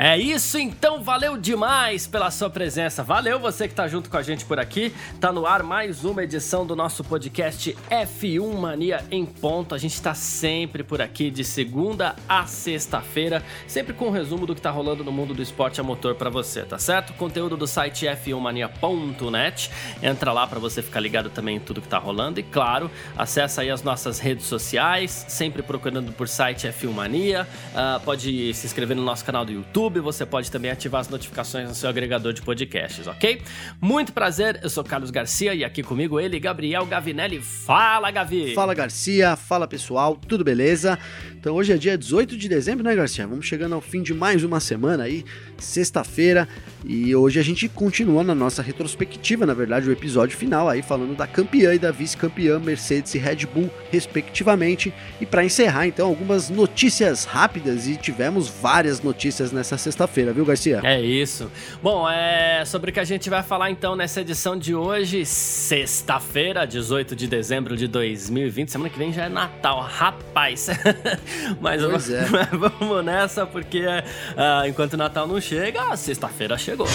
É isso então, valeu demais pela sua presença. Valeu você que tá junto com a gente por aqui. Tá no ar mais uma edição do nosso podcast F1 Mania em ponto. A gente tá sempre por aqui de segunda a sexta-feira, sempre com um resumo do que tá rolando no mundo do esporte a motor para você, tá certo? Conteúdo do site f1mania.net. Entra lá para você ficar ligado também em tudo que tá rolando e claro, acessa aí as nossas redes sociais, sempre procurando por site F1 Mania. Uh, pode se inscrever no nosso canal do YouTube YouTube, você pode também ativar as notificações no seu agregador de podcasts, ok? Muito prazer, eu sou Carlos Garcia e aqui comigo ele, Gabriel Gavinelli. Fala, Gavi! Fala, Garcia. Fala, pessoal. Tudo beleza? Então hoje é dia 18 de dezembro, né, Garcia? Vamos chegando ao fim de mais uma semana aí, sexta-feira, e hoje a gente continua na nossa retrospectiva, na verdade, o episódio final aí falando da campeã e da vice-campeã Mercedes e Red Bull, respectivamente. E para encerrar, então, algumas notícias rápidas e tivemos várias notícias nessa sexta-feira, viu, Garcia? É isso. Bom, é sobre o que a gente vai falar então nessa edição de hoje, sexta-feira, 18 de dezembro de 2020. Semana que vem já é Natal, rapaz. Mas vamos, é. vamos nessa, porque uh, enquanto o Natal não chega, sexta-feira chegou.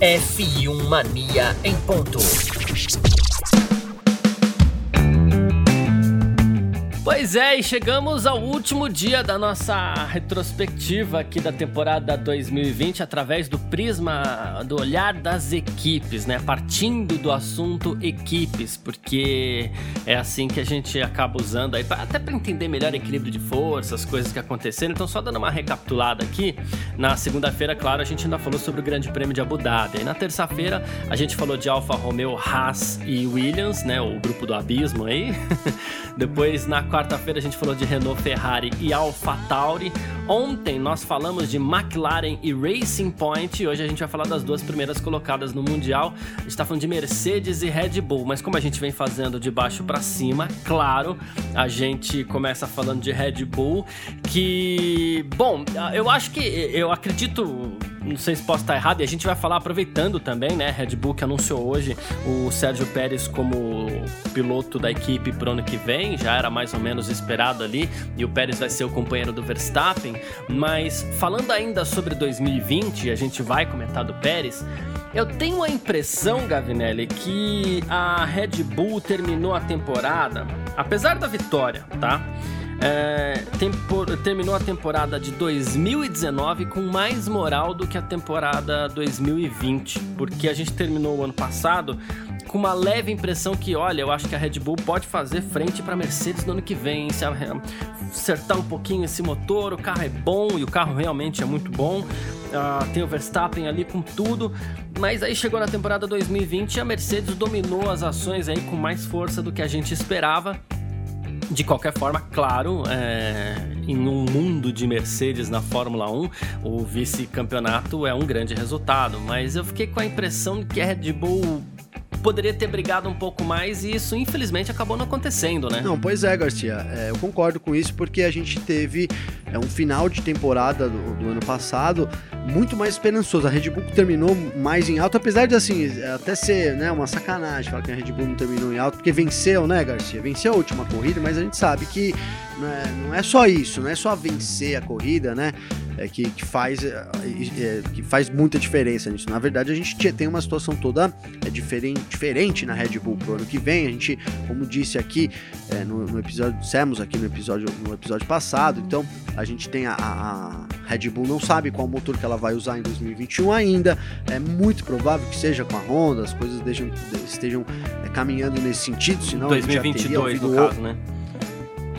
F1 Mania em ponto. Pois é, e chegamos ao último dia da nossa retrospectiva aqui da temporada 2020 através do prisma do olhar das equipes, né? Partindo do assunto equipes, porque é assim que a gente acaba usando aí, até para entender melhor equilíbrio de forças, coisas que aconteceram. Então, só dando uma recapitulada aqui, na segunda-feira, claro, a gente ainda falou sobre o Grande Prêmio de Abu Dhabi. E na terça-feira, a gente falou de Alfa Romeo, Haas e Williams, né? O grupo do abismo aí. Depois, na quarta quarta-feira a gente falou de Renault, Ferrari e AlphaTauri. Ontem nós falamos de McLaren e Racing Point e hoje a gente vai falar das duas primeiras colocadas no Mundial. A gente está falando de Mercedes e Red Bull, mas como a gente vem fazendo de baixo para cima, claro, a gente começa falando de Red Bull, que, bom, eu acho que eu acredito não sei se posso estar errado, e a gente vai falar aproveitando também, né? Red Bull que anunciou hoje o Sérgio Pérez como piloto da equipe pro ano que vem, já era mais ou menos esperado ali, e o Pérez vai ser o companheiro do Verstappen. Mas falando ainda sobre 2020, a gente vai comentar do Pérez. Eu tenho a impressão, Gavinelli, que a Red Bull terminou a temporada, apesar da vitória, tá? É, terminou a temporada de 2019 com mais moral do que a temporada 2020, porque a gente terminou o ano passado com uma leve impressão que, olha, eu acho que a Red Bull pode fazer frente para a Mercedes no ano que vem, se acertar um pouquinho esse motor, o carro é bom e o carro realmente é muito bom. Uh, tem o Verstappen ali com tudo, mas aí chegou na temporada 2020 e a Mercedes dominou as ações aí com mais força do que a gente esperava de qualquer forma, claro, é, em um mundo de Mercedes na Fórmula 1, o vice-campeonato é um grande resultado, mas eu fiquei com a impressão que a Red Bull poderia ter brigado um pouco mais e isso infelizmente acabou não acontecendo, né? Não, pois é, Garcia. É, eu concordo com isso porque a gente teve é, um final de temporada do, do, ano passado muito mais esperançoso. A Red Bull terminou mais em alto, apesar de assim, até ser né, uma sacanagem falar que a Red Bull não terminou em alto, porque venceu, né, Garcia? Venceu a última corrida, mas a gente sabe que não é, não é só isso, não é só vencer a corrida, né? É que, que, faz, é, é, que faz muita diferença nisso. Na verdade, a gente tem uma situação toda é, diferente, diferente na Red Bull pro ano que vem. A gente, como disse aqui é, no, no, episódio, dissemos aqui no episódio, no episódio passado, então a gente tem a, a, Red Bull não sabe qual motor que ela vai usar em 2021 ainda. É muito provável que seja com a Honda, as coisas deixam, estejam é, caminhando nesse sentido, senão 2022 no caso, né?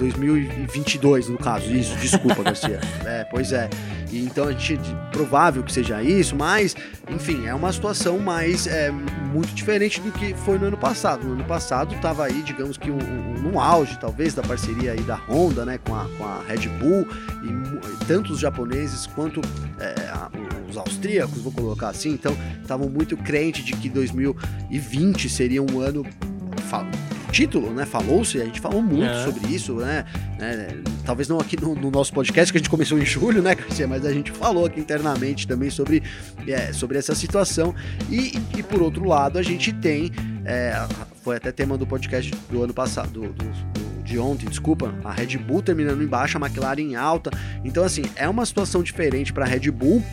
2022, no caso, isso, desculpa, Garcia. É, pois é. E então a gente provável que seja isso, mas enfim, é uma situação mais é, muito diferente do que foi no ano passado. No ano passado estava aí, digamos que um, um, no auge, talvez, da parceria aí da Honda, né, com a, com a Red Bull e tanto os japoneses quanto é, a, os austríacos, vou colocar assim, então estavam muito crentes de que 2020 seria um ano título, né? Falou-se, a gente falou muito é. sobre isso, né? É, talvez não aqui no, no, nosso podcast, que a gente começou em julho, né, Garcia? Mas a gente falou aqui internamente também sobre, é, sobre essa situação. E, e, por outro lado, a gente tem. É, foi até tema do podcast do ano passado, do, do, de ontem, desculpa, a Red Bull terminando embaixo, a McLaren em alta. Então, assim, é uma situação diferente para a Red Bull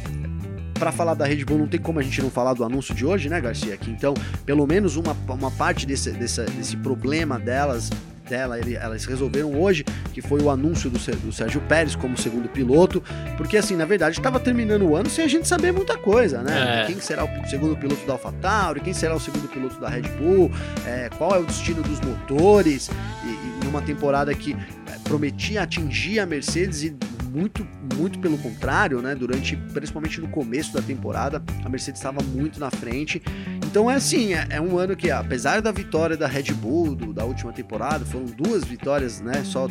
para falar da Red Bull, não tem como a gente não falar do anúncio de hoje, né, Garcia? Que então, pelo menos uma, uma parte desse, desse, desse problema delas dela, ele, elas resolveram hoje, que foi o anúncio do, do Sérgio Pérez como segundo piloto, porque assim, na verdade, estava terminando o ano sem a gente saber muita coisa, né? É. Quem será o segundo piloto da AlphaTauri, quem será o segundo piloto da Red Bull, é, qual é o destino dos motores, e, e numa temporada que é, prometia atingir a Mercedes e muito, muito pelo contrário, né? Durante, principalmente no começo da temporada, a Mercedes estava muito na frente. Então é assim, é, é, um ano que, apesar da vitória da Red Bull do, da última temporada, foram duas vitórias, né? Só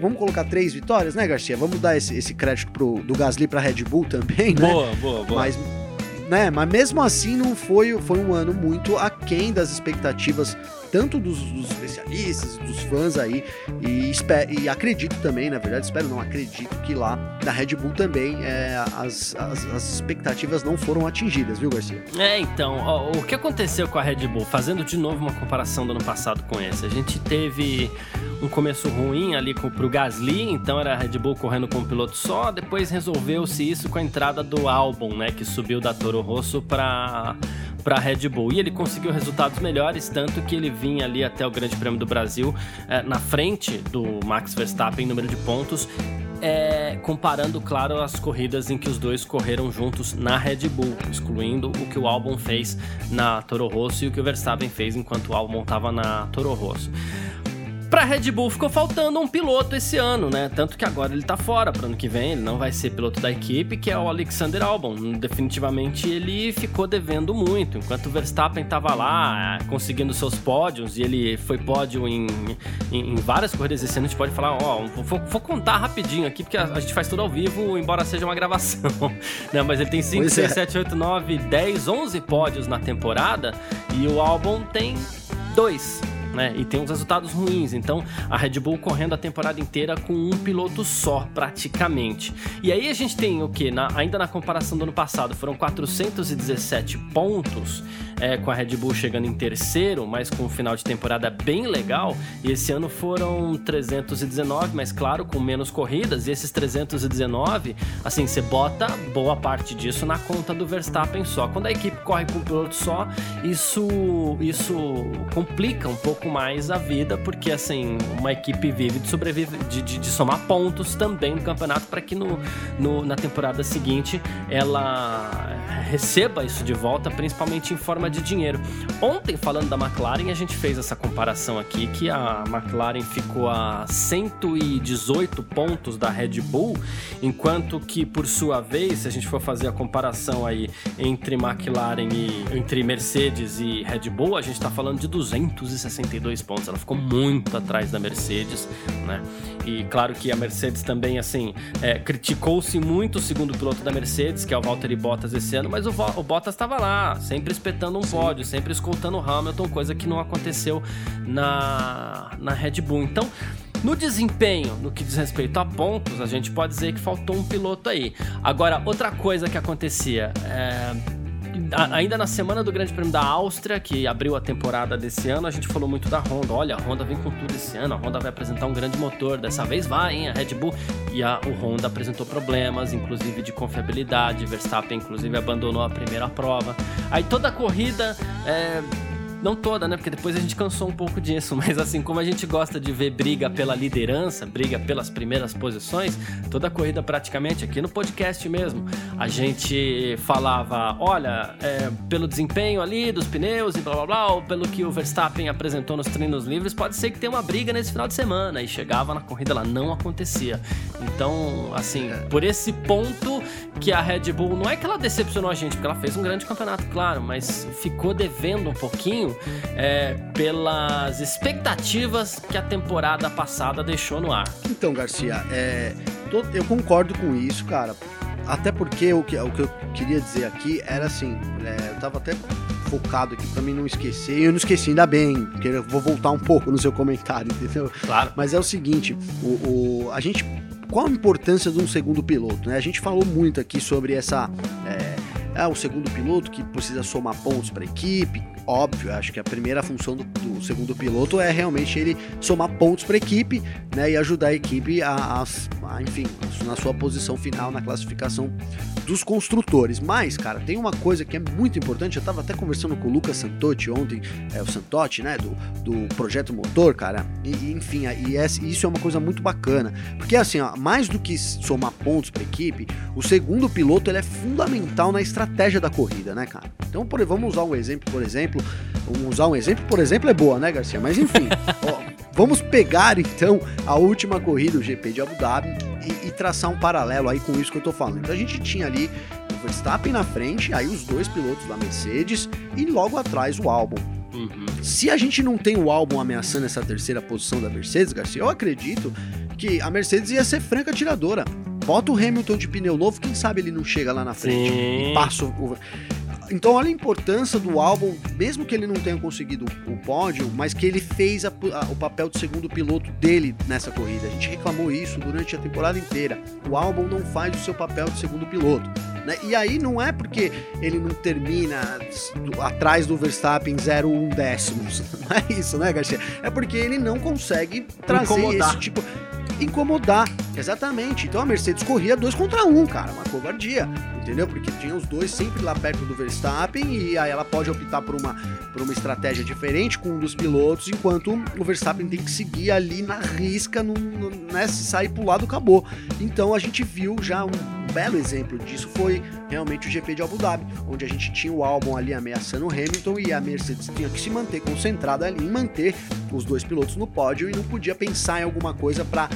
vamos colocar três vitórias, né, Garcia? Vamos dar esse, esse crédito pro, do Gasly para Red Bull também, né? Boa, boa, boa. Mas né? Mas mesmo assim não foi, foi um ano muito aquém das expectativas tanto dos, dos especialistas, dos fãs aí, e, espero, e acredito também, na verdade, espero não, acredito que lá da Red Bull também é, as, as, as, expectativas não foram atingidas, viu, Garcia? É, então, ó, o que aconteceu com a Red Bull, fazendo de novo uma comparação do ano passado com esse, a gente teve um começo ruim ali com, pro Gasly, então era a Red Bull correndo com um piloto só, depois resolveu-se isso com a entrada do Albon, né, que subiu da Toro Rosso para para a Red Bull. E ele conseguiu resultados melhores, tanto que ele vinha ali até o Grande Prêmio do Brasil é, na frente do Max Verstappen em número de pontos. É, comparando, claro, as corridas em que os dois correram juntos na Red Bull, excluindo o que o Albon fez na Toro Rosso e o que o Verstappen fez enquanto o Albon estava na Toro Rosso. Pra Red Bull ficou faltando um piloto esse ano, né? Tanto que agora ele tá fora pro ano que vem, ele não vai ser piloto da equipe, que é o Alexander Albon. Definitivamente ele ficou devendo muito. Enquanto o Verstappen tava lá conseguindo seus pódios e ele foi pódio em, em, em várias corridas esse ano, a gente pode falar, ó, vou, vou, contar rapidinho aqui, porque a, a, gente faz tudo ao vivo, embora seja uma gravação. Não, mas ele tem 5, 6, 7, 8, 9, 10, 11 pódios na temporada e o Albon tem dois né? E tem uns resultados ruins. Então, a Red Bull correndo a temporada inteira com um piloto só, praticamente. E aí a gente tem o que? Ainda na comparação do ano passado, foram 417 pontos é, com a Red Bull chegando em terceiro, mas com um final de temporada bem legal. E esse ano foram 319, mas claro, com menos corridas. E esses 319, assim, você bota boa parte disso na conta do Verstappen só. Quando a equipe corre com um piloto só, isso, isso complica um pouco mais a vida, porque assim, uma equipe vive de sobreviver, de, de, de somar pontos também no campeonato para que no, no, na temporada seguinte ela receba isso de volta, principalmente em forma de dinheiro. Ontem, falando da McLaren, a gente fez essa comparação aqui, que a McLaren ficou a 118 pontos da Red Bull, enquanto que, por sua vez, se a gente for fazer a comparação aí entre McLaren e entre Mercedes e Red Bull, a gente está falando de 262 pontos. Ela ficou muito atrás da Mercedes, né? E claro que a Mercedes também, assim, é, criticou-se muito o segundo piloto da Mercedes, que é o Valtteri Bottas esse ano, mas o, o Bottas estava lá, sempre espetando um Sim. pódio, sempre escoltando o Hamilton, coisa que não aconteceu na, na Red Bull. Então, no desempenho, no que diz respeito a pontos, a gente pode dizer que faltou um piloto aí. Agora, outra coisa que acontecia. É ainda na semana do Grande Prêmio da Áustria, que abriu a temporada desse ano, a gente falou muito da Honda. Olha, a Honda vem com tudo esse ano, a Honda vai apresentar um grande motor, dessa vez vai, hein, a Red Bull. E a, o Honda apresentou problemas, inclusive de confiabilidade, Verstappen inclusive abandonou a primeira prova. Aí toda a corrida... É, não toda, né? Porque depois a gente cansou um pouco disso. Mas assim, como a gente gosta de ver briga pela liderança, briga pelas primeiras posições, toda a corrida praticamente, aqui no podcast mesmo, a gente falava: olha, é, pelo desempenho ali dos pneus e blá blá blá, ou pelo que o Verstappen apresentou nos treinos livres, pode ser que tenha uma briga nesse final de semana. E chegava na corrida lá, não acontecia. Então, assim, por esse ponto que a Red Bull, não é que ela decepcionou a gente, porque ela fez um grande campeonato, claro, mas ficou devendo um pouquinho é, pelas expectativas que a temporada passada deixou no ar. Então, Garcia, é, tô, eu concordo com isso, cara. Até porque o que, o que eu queria dizer aqui era assim, é, eu tava até focado aqui pra mim não esquecer. E eu não esqueci, ainda bem, porque eu vou voltar um pouco no seu comentário, entendeu? Claro. Mas é o seguinte, o, o- a gente. Qual a importância de um segundo piloto? Né? A gente falou muito aqui sobre essa. É, é, o segundo piloto que precisa somar pontos para a equipe. Óbvio, acho que a primeira função do, do segundo piloto é realmente ele somar pontos para a equipe né, e ajudar a equipe a, a- a, enfim, na sua posição final na classificação dos construtores. Mas, cara, tem uma coisa que é muito importante. Eu estava até conversando com o Lucas Santotti ontem, é, o Santotti, né, do, do Projeto Motor, cara. E, e, enfim, e essa- isso é uma coisa muito bacana. Porque, assim, ó, mais do que somar pontos para a equipe, o segundo piloto ele é fundamental na estratégia da corrida, né, cara? Então, por, vamos usar um exemplo, por exemplo. Vamos usar um exemplo, por exemplo, é boa, né, Garcia? Mas enfim, ó, vamos pegar então a última corrida, o GP de Abu Dhabi, e, e traçar um paralelo aí com isso que eu tô falando. Então a gente tinha ali o Verstappen na frente, aí os dois pilotos da Mercedes e logo atrás o Albon. Uhum. Se a gente não tem o álbum ameaçando essa terceira posição da Mercedes, Garcia, eu acredito que a Mercedes ia ser franca tiradora. Bota o Hamilton de pneu novo, quem sabe ele não chega lá na frente Sim. e passa o. Então olha a importância do álbum, mesmo que ele não tenha conseguido o pódio, mas que ele fez a- a- o papel de segundo piloto dele nessa corrida. A gente reclamou isso durante a temporada inteira. O álbum não faz o seu papel de segundo piloto. né? E aí não é porque ele não termina atrás do Verstappen 0,1 décimos. Não é isso, né, Garcia? É porque ele não consegue trazer Incomodar. esse tipo. Incomodar, exatamente. Então a Mercedes corria dois contra um, cara, uma covardia, entendeu? Porque tinha os dois sempre lá perto do Verstappen e aí ela pode optar por uma, por uma estratégia diferente com um dos pilotos, enquanto o Verstappen tem que seguir ali na risca, no, no, né? Se sair pro lado, acabou. Então a gente viu já um belo exemplo disso foi realmente o GP de Abu Dhabi, onde a gente tinha o álbum ali ameaçando o Hamilton e a Mercedes tinha que se manter concentrada ali em manter os dois pilotos no pódio e não podia pensar em alguma coisa para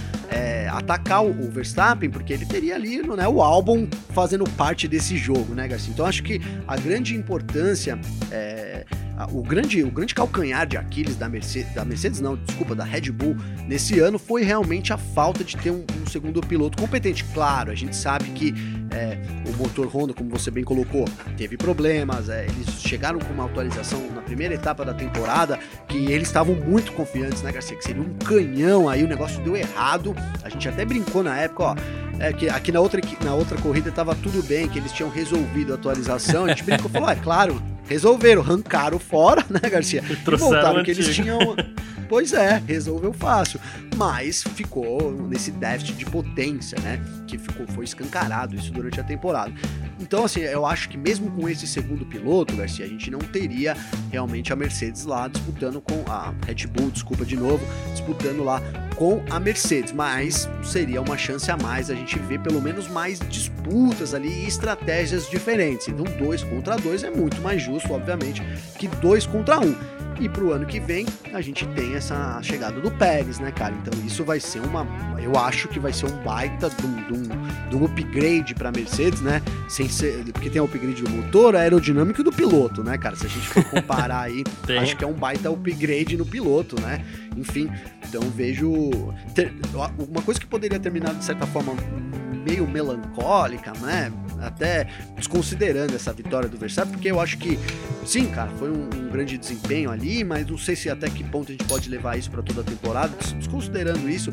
atacar o, o Verstappen, porque ele teria ali né, o álbum fazendo parte desse jogo, né, Garcia? Então acho que a grande importância, é, o, grande, o grande calcanhar de Aquiles da Mercedes, da Mercedes, não, desculpa, da Red Bull nesse ano foi realmente a falta de ter um, um segundo piloto competente. Claro, a gente sabe que é, o motor Honda, como você bem colocou, teve problemas. é, eles chegaram com uma atualização na primeira etapa da temporada que eles estavam muito confiantes, né, Garcia? Que seria um canhão aí, o negócio deu errado. A gente até brincou na época, ó. É que aqui na outra, na outra corrida tava tudo bem, que eles tinham resolvido a atualização. A gente brincou e falou: é claro, resolveram, arrancaram fora, né, Garcia? E voltaram que eles tinham. Pois é, resolveu fácil. Mas ficou nesse déficit de potência, né? Que ficou, foi escancarado isso durante a temporada. Então, assim, eu acho que mesmo com esse segundo piloto, Garcia, a gente não teria realmente a Mercedes lá disputando com a Red Bull, desculpa de novo, disputando lá com a Mercedes. Mas seria uma chance a mais a gente ver pelo menos mais disputas ali e estratégias diferentes. Então, dois contra dois é muito mais justo, obviamente, que dois contra um. E pro ano que vem, a gente tem essa chegada do Pérez, né, cara? Então isso vai ser uma. Eu acho que vai ser um baita de um, de um- de upgrade pra Mercedes, né? Sem ser. Porque tem o upgrade do motor, aerodinâmico e do piloto, né, cara? Se a gente for comparar aí, acho que é um baita upgrade no piloto, né? Enfim, então vejo. ter- uma coisa que poderia terminar de certa forma meio melancólica, né? Até desconsiderando essa vitória do Verstappen, porque eu acho que sim, cara, foi um, um grande desempenho ali, mas não sei se até que ponto a gente pode levar isso para toda a temporada. Des- Desconsiderando isso,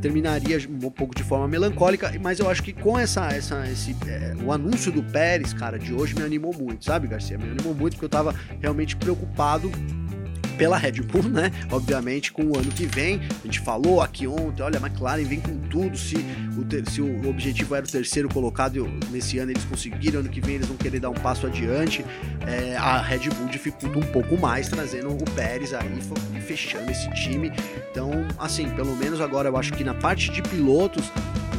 terminaria um pouco de forma melancólica, mas eu acho que com essa, essa esse, é, o anúncio do Pérez, cara, de hoje me animou muito, sabe, Garcia? Me animou muito porque eu tava realmente preocupado pela Red Bull, né? Obviamente, com o ano que vem. A gente falou aqui ontem, olha, a McLaren vem com tudo. Se o, ter- se o objetivo era o terceiro colocado, nesse ano eles conseguiram, ano que vem eles vão querer dar um passo adiante. É, a Red Bull dificulta um pouco mais, trazendo o Pérez aí, fe- fechando esse time. Então, assim, pelo menos agora eu acho que na parte de pilotos,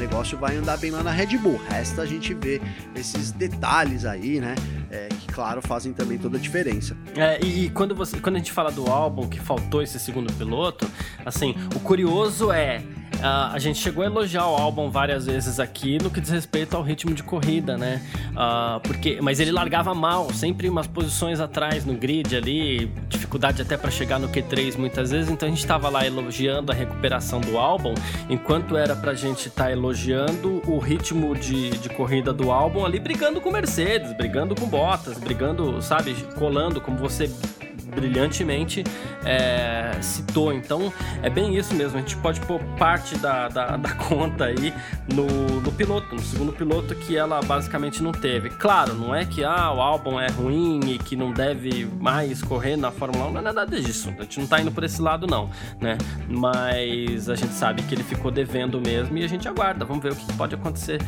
negócio vai andar bem lá na Red Bull. Resta a gente ver esses detalhes aí, né? É, que, claro, fazem também toda a diferença. É, e quando, você, quando a gente fala do álbum que faltou esse segundo piloto, assim, o curioso é, a gente chegou a elogiar o álbum várias vezes aqui no que diz respeito ao ritmo de corrida, né? Uh, porque, mas ele largava mal, sempre umas posições atrás no grid ali, dificuldade até para chegar no Q3 muitas vezes. Então a gente estava lá elogiando a recuperação do álbum, enquanto era pra gente estar tá elogiando o ritmo de, de corrida do álbum ali, brigando com Mercedes, brigando com Bottas, brigando, sabe, colando, como você brilhantemente é, citou. Então é bem isso mesmo. A gente pode pôr parte da, da, da, conta aí no, no piloto, no segundo piloto que ela basicamente não teve. Claro, não é que ah, o álbum é ruim e que não deve mais correr na Fórmula 1, não é nada disso. A gente não tá indo por esse lado, não, né? Mas a gente sabe que ele ficou devendo mesmo e a gente aguarda. Vamos ver o que pode acontecer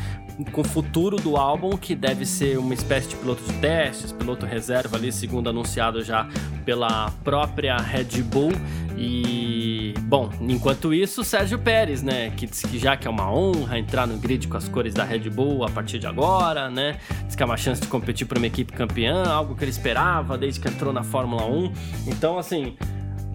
com o futuro do álbum, que deve ser uma espécie de piloto de testes, piloto reserva ali, segundo anunciado já pela própria Red Bull. E, bom, enquanto isso, Sérgio Pérez, né, que diz que já que é uma honra entrar no grid com as cores da Red Bull a partir de agora, né, diz que é uma chance de competir para uma equipe campeã, algo que ele esperava desde que entrou na Fórmula 1. Então, assim,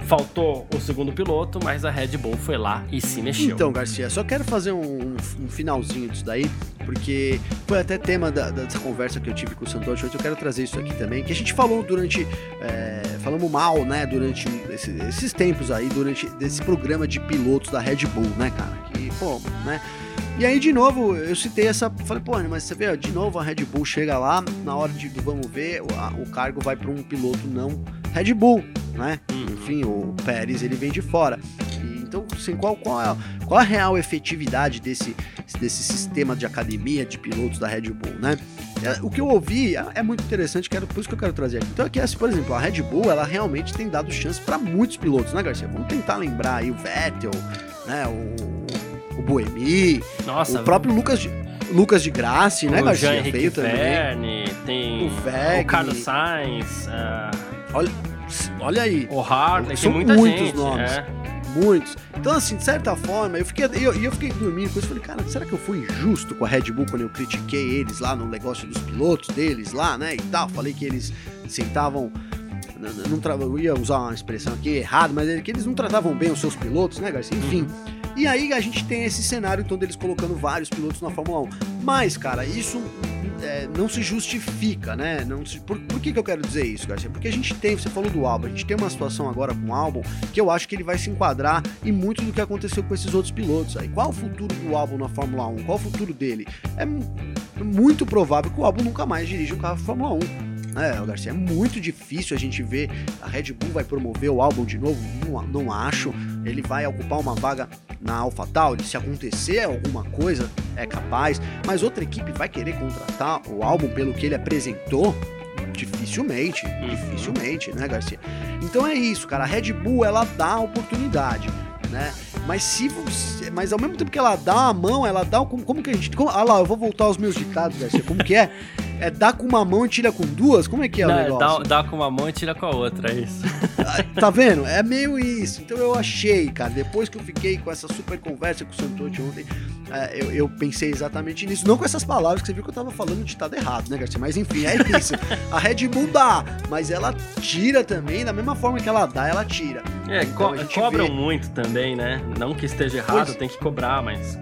Faltou o segundo piloto, mas a Red Bull foi lá e se mexeu. Então, Garcia, só quero fazer um, um finalzinho disso daí, porque foi até tema da, dessa conversa que eu tive com o Santos hoje. Eu quero trazer isso aqui também, que a gente falou durante. É, falamos mal, né, durante esse, esses tempos aí, durante esse programa de pilotos da Red Bull, né, cara? Que, pô, né? E aí, de novo, eu citei essa. Falei, pô, mas você vê, de novo a Red Bull chega lá, na hora de vamos ver, o, a, o cargo vai para um piloto não Red Bull, né? Hum. Enfim, o Pérez ele vem de fora. Então, assim, qual, qual, é, qual a real efetividade desse, desse sistema de academia de pilotos da Red Bull, né? É, o que eu ouvi é, é muito interessante, quero, por isso que eu quero trazer aqui. Então, aqui, assim, por exemplo, a Red Bull, ela realmente tem dado chance para muitos pilotos, né, Garcia? Vamos tentar lembrar aí o Vettel, né? O, o Buemi, Nossa, o próprio Lucas de, Lucas de Graça, né, Garcia? Veio também. Verne, tem o, Veg, o Carlos Sainz. Uh... Olha, olha aí. O Harley, São tem muita muitos gente, nomes. É. Muitos. Então, assim, de certa forma, eu fiquei, eu, eu fiquei dormindo com isso. Falei, cara, será que eu fui injusto com a Red Bull quando eu critiquei eles lá no negócio dos pilotos deles lá, né? E tal. Falei que eles sentavam. Não, não, eu ia usar uma expressão aqui errada, mas é que eles não tratavam bem os seus pilotos, né, Garcia? Enfim. Uhum. E aí a gente tem esse cenário então deles colocando vários pilotos na Fórmula 1. Mas, cara, isso é, não se justifica, né? Não se, por, por que, que eu quero dizer isso, Garcia? Porque a gente tem, você falou do álbum, a gente tem uma situação agora com o álbum que eu acho que ele vai se enquadrar em muito do que aconteceu com esses outros pilotos aí. Qual o futuro do álbum na Fórmula 1? Qual o futuro dele? É muito provável que o álbum nunca mais dirija um carro de Fórmula 1. É, Garcia, é muito difícil a gente ver a Red Bull vai promover o álbum de novo, não, não acho. Ele vai ocupar uma vaga na AlphaTauri, se acontecer alguma coisa, é capaz, mas outra equipe vai querer contratar o álbum pelo que ele apresentou? Dificilmente, uhum. dificilmente, né, Garcia? Então é isso, cara. A Red Bull ela dá a oportunidade, né? Mas se você, mas ao mesmo tempo que ela dá a mão, ela dá como, como que a gente, como, ah lá, eu vou voltar aos meus ditados, Garcia. Como que é? É dar com uma mão e tira com duas? Como é que é Não, o negócio? Dá, dá com uma mão e tira com a outra, é isso. Ah, tá vendo? É meio isso. Então eu achei, cara, depois que eu fiquei com essa super conversa com o Santotti ontem, é, eu, eu, pensei exatamente nisso. Não com essas palavras que você viu que eu tava falando de ditado errado, né, Garcia? Mas enfim, é isso. A Red Bull dá, mas ela tira também, da mesma forma que ela dá, ela tira. É, então, co cobram vê... muito também, né? Não que esteja errado, pois... tem que cobrar, mas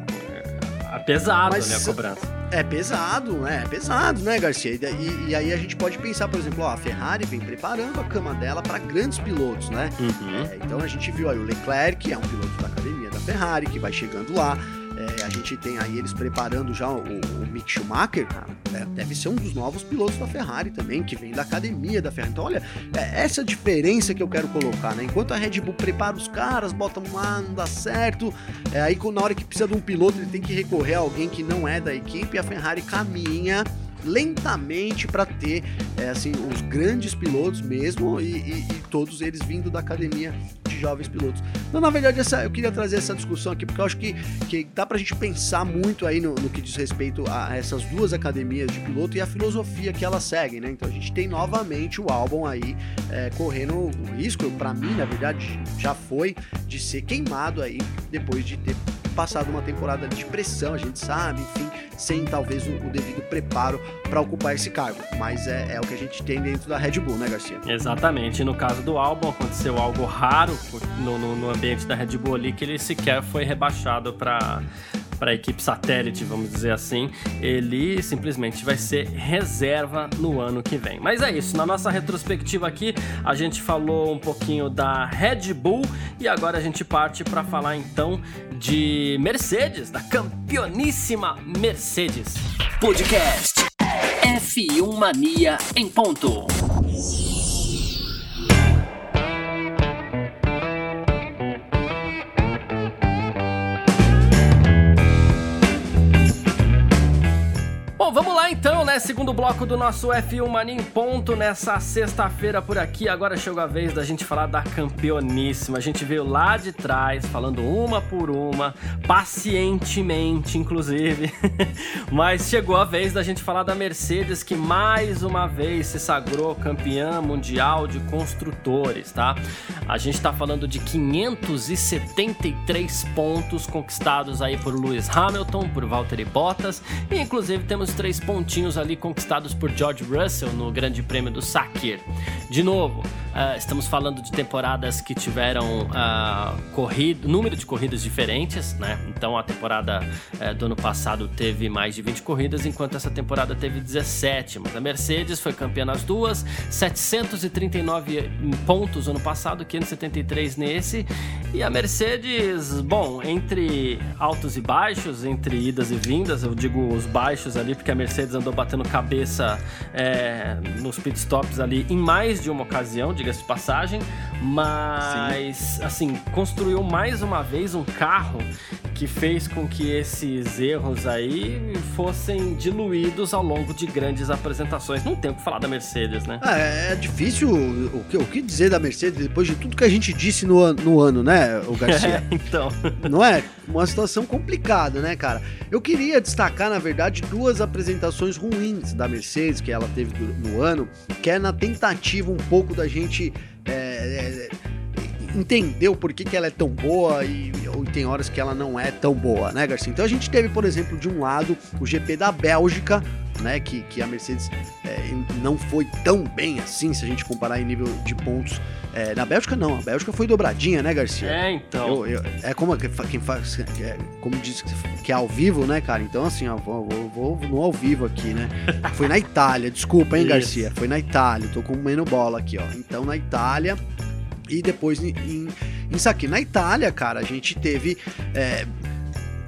é pesado, mas, né, a cobrança. É pesado, né? É pesado, né, Garcia? E, e, aí a gente pode pensar, por exemplo, ó, a Ferrari vem preparando a cama dela para grandes pilotos, né? Uhum. É, então a gente viu aí o Leclerc, que é um piloto da academia da Ferrari, que vai chegando lá. É, a gente tem aí eles preparando já o, o Mick Schumacher, é, deve ser um dos novos pilotos da Ferrari também, que vem da academia da Ferrari. Então, olha, é essa diferença que eu quero colocar, né? Enquanto a Red Bull prepara os caras, botam lá, não dá certo, é, aí na hora que precisa de um piloto, ele tem que recorrer a alguém que não é da equipe, a Ferrari caminha lentamente para ter é, assim os grandes pilotos mesmo e, e, e, todos eles vindo da academia jovens pilotos. Então, na verdade, essa, eu queria trazer essa discussão aqui porque eu acho que, que dá para a gente pensar muito aí no, no, que diz respeito a essas duas academias de piloto e a filosofia que elas seguem, né? Então a gente tem novamente o álbum aí é, correndo o risco, para mim, na verdade, já foi de ser queimado aí depois de ter passado uma temporada de pressão, a gente sabe, enfim, sem talvez o, o devido preparo para ocupar esse cargo. Mas é, é, o que a gente tem dentro da Red Bull, né, Garcia? Exatamente. No caso do álbum, aconteceu algo raro no, no, no ambiente da Red Bull ali, que ele sequer foi rebaixado para para a equipe satélite, vamos dizer assim, ele simplesmente vai ser reserva no ano que vem. Mas é isso, na nossa retrospectiva aqui, a gente falou um pouquinho da Red Bull e agora a gente parte para falar então de Mercedes, da campeoníssima Mercedes. Podcast F1 Mania em ponto. Né? Segundo bloco do nosso F1 Mania em ponto nessa sexta-feira por aqui. Agora chegou a vez da gente falar da campeoníssima. A gente veio lá de trás, falando uma por uma, pacientemente, inclusive. Mas chegou a vez da gente falar da Mercedes, que mais uma vez se sagrou campeã mundial de construtores, tá? A gente tá falando de 573 pontos conquistados aí por Lewis Hamilton, por Valtteri Bottas, e inclusive temos três pontinhos ali conquistados por George Russell no Grande Prêmio do Sakir. De novo, uh, estamos falando de temporadas que tiveram uh, corrido, número de corridas diferentes, né? Então a temporada uh, do ano passado teve mais de 20 corridas, enquanto essa temporada teve 17. Mas a Mercedes foi campeã nas duas, 739 pontos ano passado, 573 nesse. E a Mercedes, bom, entre altos e baixos, entre idas e vindas, eu digo os baixos ali, porque a Mercedes andou batendo cabeça é, nos pitstops ali em mais de uma ocasião, diga-se de passagem, mas Sim. assim, construiu mais uma vez um carro que fez com que esses erros aí fossem diluídos ao longo de grandes apresentações. Não tem o que falar da Mercedes, né? É, é difícil o que, o que, dizer da Mercedes depois de tudo que a gente disse no, no ano, né, o Garcia? É, então. Não é? Uma situação complicada, né, cara? Eu queria destacar, na verdade, duas apresentações ruins da Mercedes que ela teve no ano, que é na tentativa um pouco da gente. É, é, entender o porquê que ela é tão boa e ou tem horas que ela não é tão boa, né, Garcia? Então a gente teve, por exemplo, de um lado o GP da Bélgica, né, que, que a Mercedes é, não foi tão bem assim, se a gente comparar em nível de pontos. É, na Bélgica não, a Bélgica foi dobradinha, né, Garcia? É, então. Eu, eu, é como quem faz, é, como diz que é ao vivo, né, cara? Então assim, ó, vou, vou, vou no ao vivo aqui, né? Foi na Itália, desculpa, hein. Garcia? Foi na Itália, tô comendo bola aqui, ó. Então na Itália e depois em, em, em. Na Itália, cara, a gente teve é,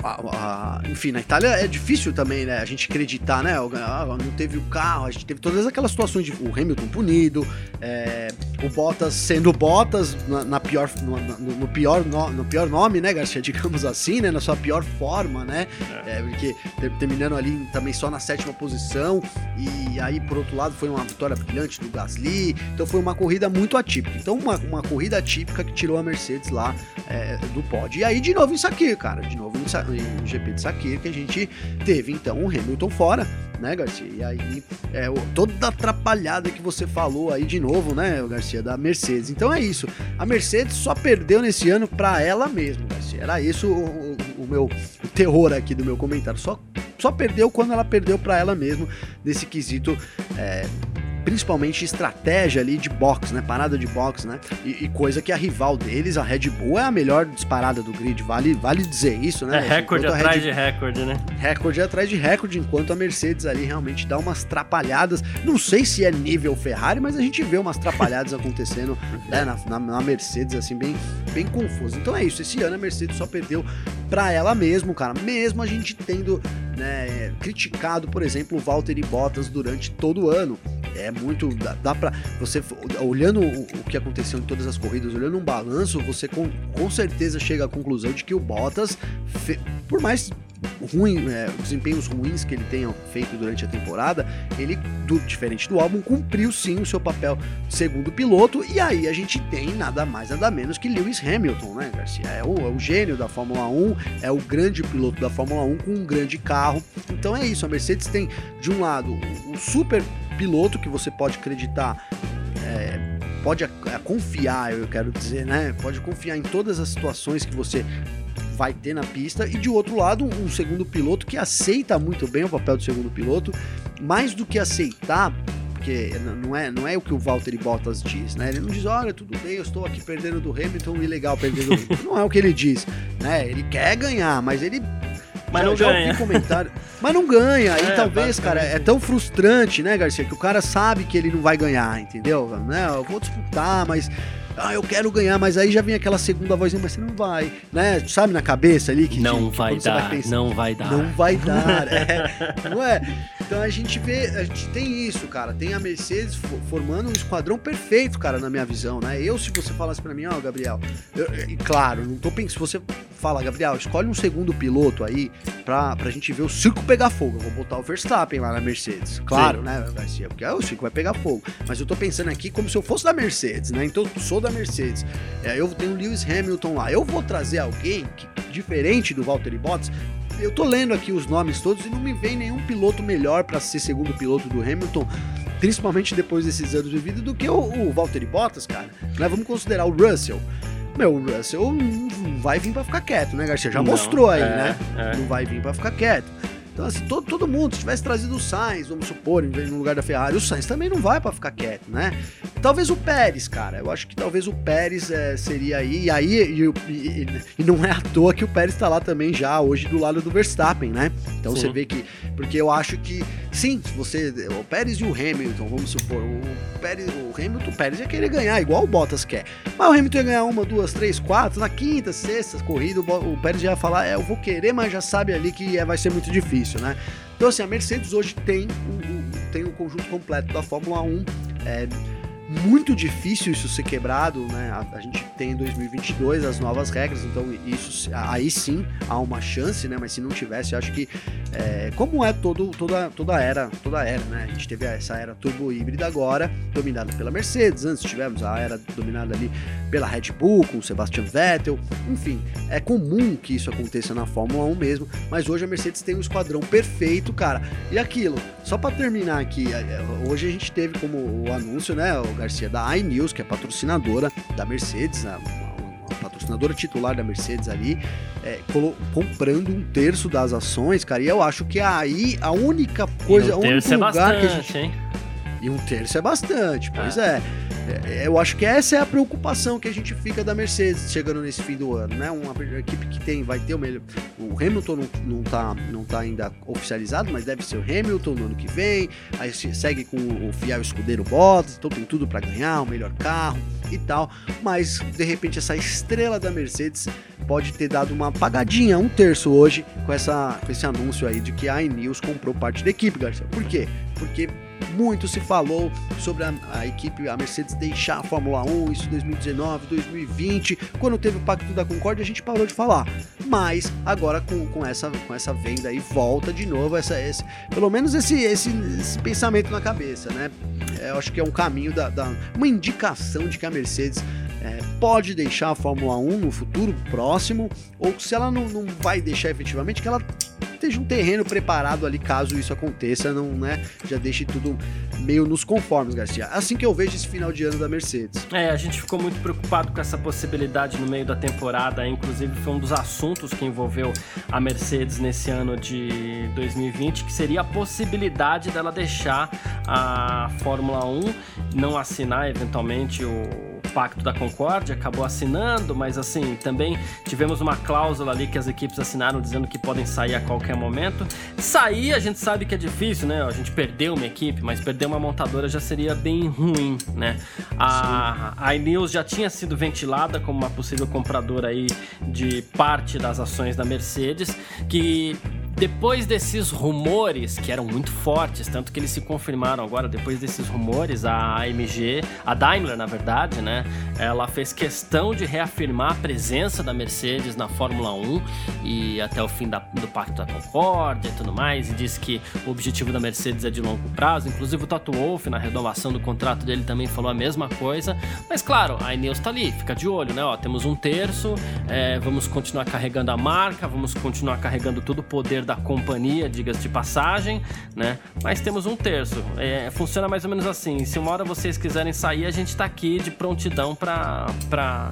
a, a, enfim, na Itália é difícil também, né? A gente acreditar, né? Ah, não teve o carro, a gente teve todas aquelas situações de o Hamilton punido, é, o Bottas sendo Bottas na, na pior, no, no, pior no, no, pior nome, né, Garcia? Digamos assim, né? Na sua pior forma, né? É. É, porque terminando ali também só na sétima posição, e aí, por outro lado, foi uma vitória brilhante do Gasly, então foi uma corrida muito atípica. Então, uma, uma corrida atípica que tirou a Mercedes lá é, do pódio. E aí, de novo, isso aqui, cara, de novo, isso aqui no GP de Sakir, que a gente teve então o Hamilton fora, né, Garcia? E aí, é, toda atrapalhada que você falou aí de novo, né, Garcia, da Mercedes. Então é isso. A Mercedes só perdeu nesse ano para ela mesma, Garcia. Era isso o, o, o meu o terror aqui do meu comentário. Só, só perdeu quando ela perdeu para ela mesma nesse quesito. É, principalmente estratégia ali de box, né? Parada de box, né? E, e, coisa que a rival deles, a Red Bull, é a melhor disparada do grid. Vale, vale dizer isso, né? É recorde atrás Red... de recorde, né? Recorde atrás de recorde, enquanto a Mercedes ali realmente dá umas trapalhadas. Não sei se é nível Ferrari, mas a gente vê umas trapalhadas acontecendo né? na, na, na, Mercedes, assim, bem, bem confuso. Então é isso. Esse ano a Mercedes só perdeu pra ela mesmo, cara. Mesmo a gente tendo né, criticado, por exemplo, o Valtteri Bottas durante todo o ano. É muito. Dá, dá pra. Você, olhando o, o, que aconteceu em todas as corridas, olhando um balanço, você com, com certeza chega à conclusão de que o Bottas, fe, por mais ruim, é, desempenhos ruins que ele tenha feito durante a temporada, ele, do, diferente do álbum, cumpriu sim o seu papel segundo piloto, e aí a gente tem nada mais, nada menos que Lewis Hamilton, né, Garcia? É o, é o gênio da Fórmula 1, é o grande piloto da Fórmula 1 com um grande carro. Então é isso, a Mercedes tem, de um lado, um super piloto que você pode acreditar. É, pode confiar, eu quero dizer, né? Pode confiar em todas as situações que você vai ter na pista, e de outro lado, um, segundo piloto que aceita muito bem o papel do segundo piloto, mais do que aceitar, porque não é, não é o que o Valtteri Bottas diz, né? Ele não diz, olha, tudo bem, eu estou aqui perdendo do Hamilton e legal perdendo do Hamilton. Não é o que ele diz, né? Ele quer ganhar, mas ele mas não já ganha. comentário. Mas não ganha. É, e talvez, cara, é tão frustrante, né, Garcia, que o cara sabe que ele não vai ganhar, entendeu? Né? Eu vou disputar, mas. Ah, eu quero ganhar, mas aí já vem aquela segunda vozinha, mas você não vai, né? Sabe na cabeça ali que Não que vai dar, pensar, não vai dar. não vai dar, é, não é? Então a gente vê, a gente tem isso, cara. Tem a Mercedes fo- formando um esquadrão perfeito, cara, na minha visão, né? Eu, se você falasse pra mim, ó, Gabriel, eu- e claro, não tô pensando, se você fala, Gabriel, escolhe um segundo piloto aí pra, pra gente ver o circo pegar fogo. Eu vou botar o Verstappen lá na Mercedes. Claro, né, Garcia? Porque é, o circo vai pegar fogo. Mas eu tô pensando aqui como se eu fosse da Mercedes, né? Então eu sou da Mercedes. É, eu tenho o Lewis Hamilton lá. Eu vou trazer alguém que, diferente do Valtteri Bottas. Eu tô lendo aqui os nomes todos e não me vem nenhum piloto melhor pra ser segundo piloto do Hamilton, principalmente depois desses anos de vida, do que o, o Valtteri Bottas, cara. Né? Vamos considerar o Russell. Meu, o Russell não vai vir pra ficar quieto, né, Garcia? Já Não, mostrou aí, é, né? é. Não vai vir pra ficar quieto. Então, assim, todo, todo mundo, se tivesse trazido o Sainz, vamos supor, em vez- no lugar da Ferrari, o Sainz também não vai pra ficar quieto, né? Talvez o Pérez, cara. Eu acho que talvez o Pérez é, seria aí. E aí, e, e- e não é à toa que o Pérez tá lá também já hoje do lado do Verstappen, né? Então Sim. você vê que. Porque eu acho que, sim, você. O Pérez e o Hamilton, vamos supor, o Pérez, o Hamilton, o Pérez ia querer ganhar, igual o Bottas quer. Mas o Hamilton ia ganhar uma, duas, três, quatro, na quinta, sexta corrida, o, o Pérez já ia falar, é, eu vou querer, mas já sabe ali que é, vai ser muito difícil, né? Então, assim, a Mercedes hoje tem o, o- tem o conjunto completo da Fórmula 1. É muito difícil isso ser quebrado, né? A, a gente tem em 2022 as novas regras, então isso aí sim há uma chance, né? Mas se não tivesse, acho que é, como é todo, toda toda era, toda era, né? A gente teve essa era turbo híbrida agora, dominada pela Mercedes. Antes tivemos a era dominada ali pela Red Bull com o Sebastian Vettel. Enfim, é comum que isso aconteça na Fórmula 1 mesmo, mas hoje a Mercedes tem um esquadrão perfeito, cara. E aquilo, só pra terminar aqui, é, é, hoje a gente teve como o anúncio, né, o Garcia, da iNews, que é patrocinadora da Mercedes, uma, uma patrocinadora titular da Mercedes ali, é, comprando um terço das ações, cara, e eu acho que aí a única coisa, E um terço é lugar que a bastante, gente hein? e um terço é bastante, pois é. É, Eu acho que essa é a preocupação que a gente fica da Mercedes chegando nesse fim do ano, né? Uma equipe que tem, vai ter o melhor. O Hamilton não, não, tá, não tá ainda oficializado, mas deve ser o Hamilton no ano que vem. Aí se- segue com o fiel escudeiro Bottas, então tem tudo para ganhar, o melhor carro e tal. Mas de repente essa estrela da Mercedes pode ter dado uma apagadinha, um terço hoje, com, essa, com esse anúncio aí de que a iNews comprou parte da equipe, Garcia. Por quê? Porque muito se falou sobre a, a equipe, a Mercedes deixar a Fórmula 1, isso em 2019, 2020. Quando teve o Pacto da Concórdia, a gente parou de falar. Mas agora com, com, essa, com essa venda aí, volta de novo essa, esse, pelo menos esse, esse, esse pensamento na cabeça, né? É, eu acho que é um caminho, da, da- uma indicação de que a Mercedes é, pode deixar a Fórmula 1 no futuro próximo, ou se ela não, não vai deixar efetivamente, que ela esteja um terreno preparado ali caso isso aconteça, não, né? Já deixe tudo meio nos conformes, Garcia. Assim que eu vejo esse final de ano da Mercedes. É, a gente ficou muito preocupado com essa possibilidade no meio da temporada. Inclusive, foi um dos assuntos que envolveu a Mercedes nesse ano de 2020, que seria a possibilidade dela deixar a Fórmula 1, não assinar eventualmente o Pacto da Concórdia, acabou assinando, mas assim, também tivemos uma cláusula ali que as equipes assinaram dizendo que podem sair a qualquer momento. Sair, a gente sabe que é difícil, né? A gente perdeu uma equipe, mas perder uma montadora já seria bem ruim, né? A, a já tinha sido ventilada como uma possível compradora aí de parte das ações da Mercedes, que depois desses rumores, que eram muito fortes, tanto que eles se confirmaram agora, depois desses rumores, a AMG, a Daimler, na verdade, né? Ela fez questão de reafirmar a presença da Mercedes na Fórmula 1 e até o fim da- do Pacto da Concórdia e tudo mais, e disse que o objetivo da Mercedes é de longo prazo. Inclusive o Toto Wolff, na renovação do contrato dele, também falou a mesma coisa. Mas claro, a Ineos tá ali, fica de olho, né? Ó, temos um terço, é, vamos continuar carregando a marca, vamos continuar carregando todo o poder da companhia, diga-se de passagem, né? Mas temos um terço. É, funciona mais ou menos assim. Se uma hora vocês quiserem sair, a gente tá aqui de prontidão pra. pra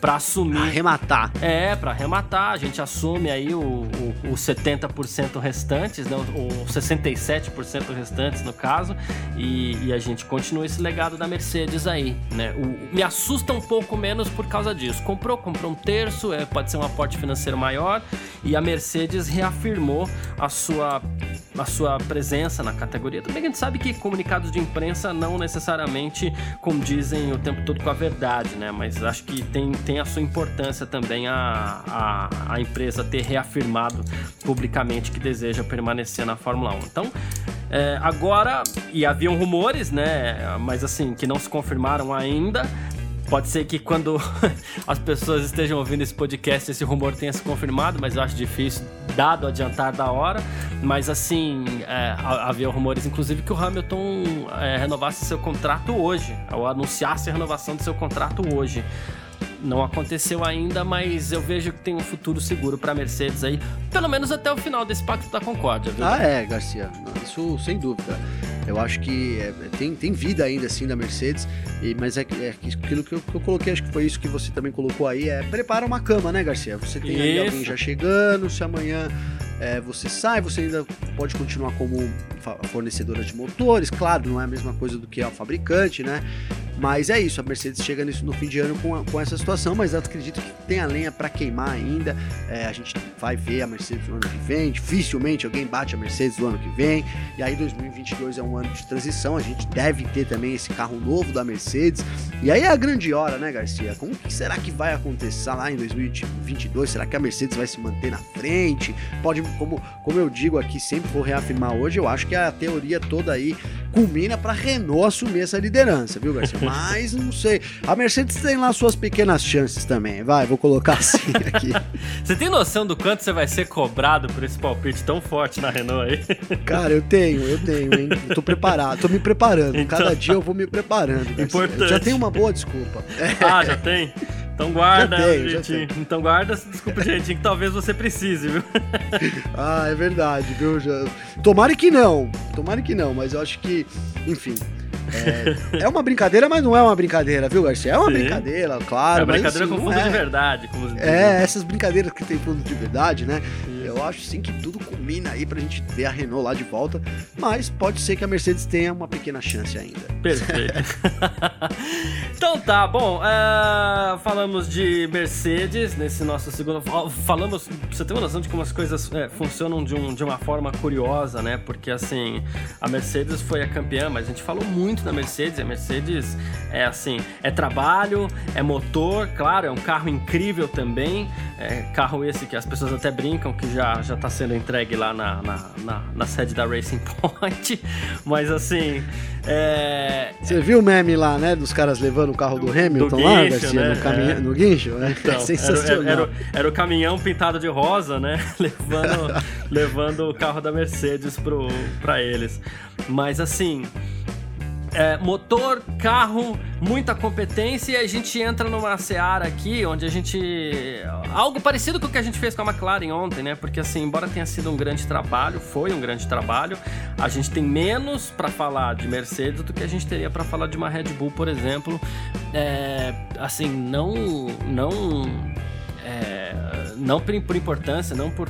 para assumir. Arrematar. É, para arrematar. A gente assume aí o, o, o 70% restantes, né? o 67% restantes no caso, e, e, a gente continua esse legado da Mercedes aí, né? O, me assusta um pouco menos por causa disso. Comprou, comprou um terço, é, pode ser um aporte financeiro maior, e a Mercedes reafirmou a sua a sua presença na categoria. Também a gente sabe que comunicados de imprensa não necessariamente condizem o tempo todo com a verdade, né? Mas acho que tem, tem a sua importância também a, a, a empresa ter reafirmado publicamente que deseja permanecer na Fórmula 1. Então, é, agora, e haviam rumores, né? Mas assim, que não se confirmaram ainda, Pode ser que quando as pessoas estejam ouvindo esse podcast, esse rumor tenha se confirmado, mas eu acho difícil, dado o adiantar da hora. Mas assim, é, havia rumores, inclusive, que o Hamilton é, renovasse seu contrato hoje, ou anunciasse a renovação do seu contrato hoje. Não aconteceu ainda, mas eu vejo que tem um futuro seguro para Mercedes aí, pelo menos até o final desse Pacto da Concórdia, viu? Ah, é, Garcia. Isso sem dúvida. Eu acho que é, tem, tem vida ainda assim da Mercedes, e, mas é, é aquilo que eu, que eu, coloquei, acho que foi isso que você também colocou aí, é prepara uma cama, né, Garcia? Você tem ali alguém já chegando, se amanhã é, você sai, você ainda pode continuar como fornecedora de motores, claro, não é a mesma coisa do que a fabricante, né? Mas é isso, a Mercedes chega nisso no fim de ano com, a, com essa situação, mas acredito que tem a lenha para queimar ainda. É, a gente vai ver a Mercedes no ano que vem, dificilmente alguém bate a Mercedes no ano que vem. E aí 2022 é um ano de transição, a gente deve ter também esse carro novo da Mercedes. E aí é a grande hora, né, Garcia? Como que será que vai acontecer lá em 2022? Será que a Mercedes vai se manter na frente? Pode, como, como eu digo aqui, sempre vou reafirmar hoje, eu acho que a teoria toda aí culmina para Renault assumir essa liderança, viu, Garcia? Mas não sei. A Mercedes tem lá suas pequenas chances também. Vai, vou colocar assim aqui. você tem noção do quanto você vai ser cobrado por esse palpite tão forte na Renault aí? Cara, eu tenho, eu tenho, hein? Eu tô preparado, tô me preparando. Então... Cada dia eu vou me preparando. Garcia. Importante. já tem uma boa desculpa. Ah, já tem? Então guarda, tenho, jeitinho. Então guarda, desculpa, jeitinho, que talvez você precise, viu? ah, é verdade, viu? Já... Tomara que não. Tomara que não, mas eu acho que, enfim. É, é uma brincadeira, mas não é uma brincadeira, viu, Garcia? É uma Sim. brincadeira, claro. É uma brincadeira mas, assim, com fundo é. de verdade. É, essas brincadeiras que tem fundo de verdade, né? Eu acho sim que tudo combina aí pra gente ver a Renault lá de volta, mas pode ser que a Mercedes tenha uma pequena chance ainda. Perfeito. então tá, bom, uh, falamos de Mercedes nesse nosso segundo. Falamos, você tem uma noção de como as coisas é, funcionam de, um, de uma forma curiosa, né? Porque assim, a Mercedes foi a campeã, mas a gente falou muito da Mercedes. A Mercedes é assim, é trabalho, é motor, claro, é um carro incrível também. É carro esse que as pessoas até brincam que já já está sendo entregue lá na, na, na, na, sede da Racing Point. Mas assim. É... Você viu o meme lá, né? Dos caras levando o carro do Hamilton do lá, guincho, Garcia, né? no, é. no guincho? É, então, é sensacional. Era, era, era, o caminhão pintado de rosa, né? levando, levando o carro da Mercedes para eles. Mas assim. É, motor, carro, muita competência e a gente entra numa seara aqui onde a gente. Algo parecido com o que a gente fez com a McLaren ontem, né? Porque, assim, embora tenha sido um grande trabalho, foi um grande trabalho, a gente tem menos para falar de Mercedes do que a gente teria para falar de uma Red Bull, por exemplo. É, assim, não. Não. É, não por, por importância, não por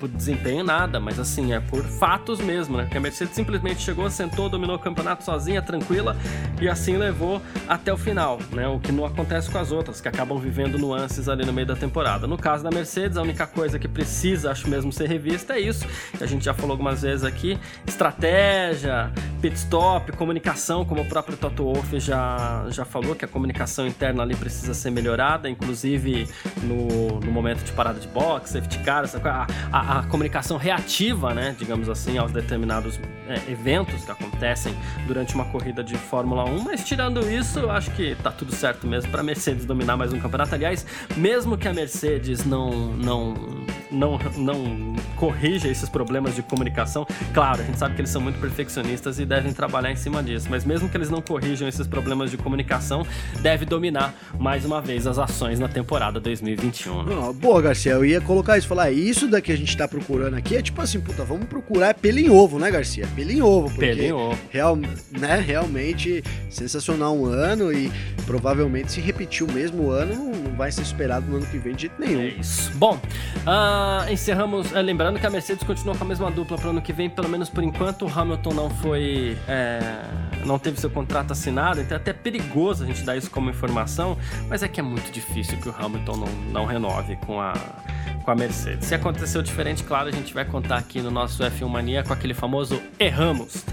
por desempenho, nada, mas assim, é por fatos mesmo, né? Que a Mercedes simplesmente chegou, sentou, dominou o campeonato sozinha, tranquila, e assim levou até o final, né? O que não acontece com as outras, que acabam vivendo nuances ali no meio da temporada. No caso da Mercedes, a única coisa que precisa, acho mesmo, ser revista é isso, que a gente já falou algumas vezes aqui: estratégia, pit stop, comunicação, como o próprio Toto Wolff já, já falou, que a comunicação interna ali precisa ser melhorada, inclusive no, no momento de parada de box, safety car, a, a, a comunicação reativa, né, digamos assim, aos determinados é, eventos que acontecem durante uma corrida de Fórmula 1. Mas tirando isso, eu acho que tá tudo certo mesmo para Mercedes dominar mais um campeonato. Aliás, mesmo que a Mercedes não não não, não corrija esses problemas de comunicação, claro, a gente sabe que eles são muito perfeccionistas e devem trabalhar em cima disso, mas mesmo que eles não corrijam esses problemas de comunicação, deve dominar mais uma vez as ações na temporada 2021. Né? Não, boa, Garcia, eu ia colocar isso, falar, isso daqui a gente tá procurando aqui é tipo assim, puta, vamos procurar pelo em ovo, né, Garcia? Pelo em ovo, porque Pelo em ovo. Real, né, realmente sensacional um ano e provavelmente se repetir o mesmo ano, não vai ser esperado no ano que vem de jeito nenhum. É isso. Bom, ah, encerramos. é, lembrando que a Mercedes continua com a mesma dupla para o ano que vem, pelo menos por enquanto. O Hamilton não foi. é, não teve seu contrato assinado, então é até perigoso a gente dar isso como informação, mas é que é muito difícil que o Hamilton não, não renove com a, com a Mercedes. Se aconteceu diferente, claro, a gente vai contar aqui no nosso F1 Mania com aquele famoso erramos.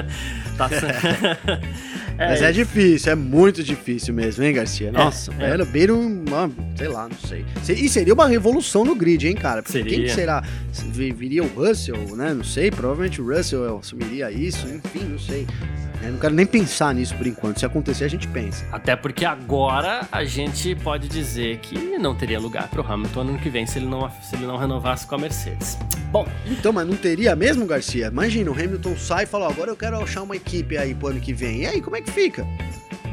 tá certo? Mas é difícil, é muito difícil mesmo, hein, Garcia? Nossa, é. velho, beira um, uma- sei lá, não sei. Se- E seria uma revolução no grid, hein, cara? Porque Seria. quem que será? Vi- Viria o Russell, né? Não sei, provavelmente o Russell assumiria isso, enfim, não sei. Eu não quero nem pensar nisso por enquanto. Se acontecer, a gente pensa. Até porque agora a gente pode dizer que não teria lugar pro Hamilton ano que vem se ele não, se ele não renovasse com a Mercedes. Bom, Então, mas não teria mesmo, Garcia? Imagina, o Hamilton sai e fala, ó, agora eu quero achar uma equipe aí pro ano que vem. E aí, como é que fica?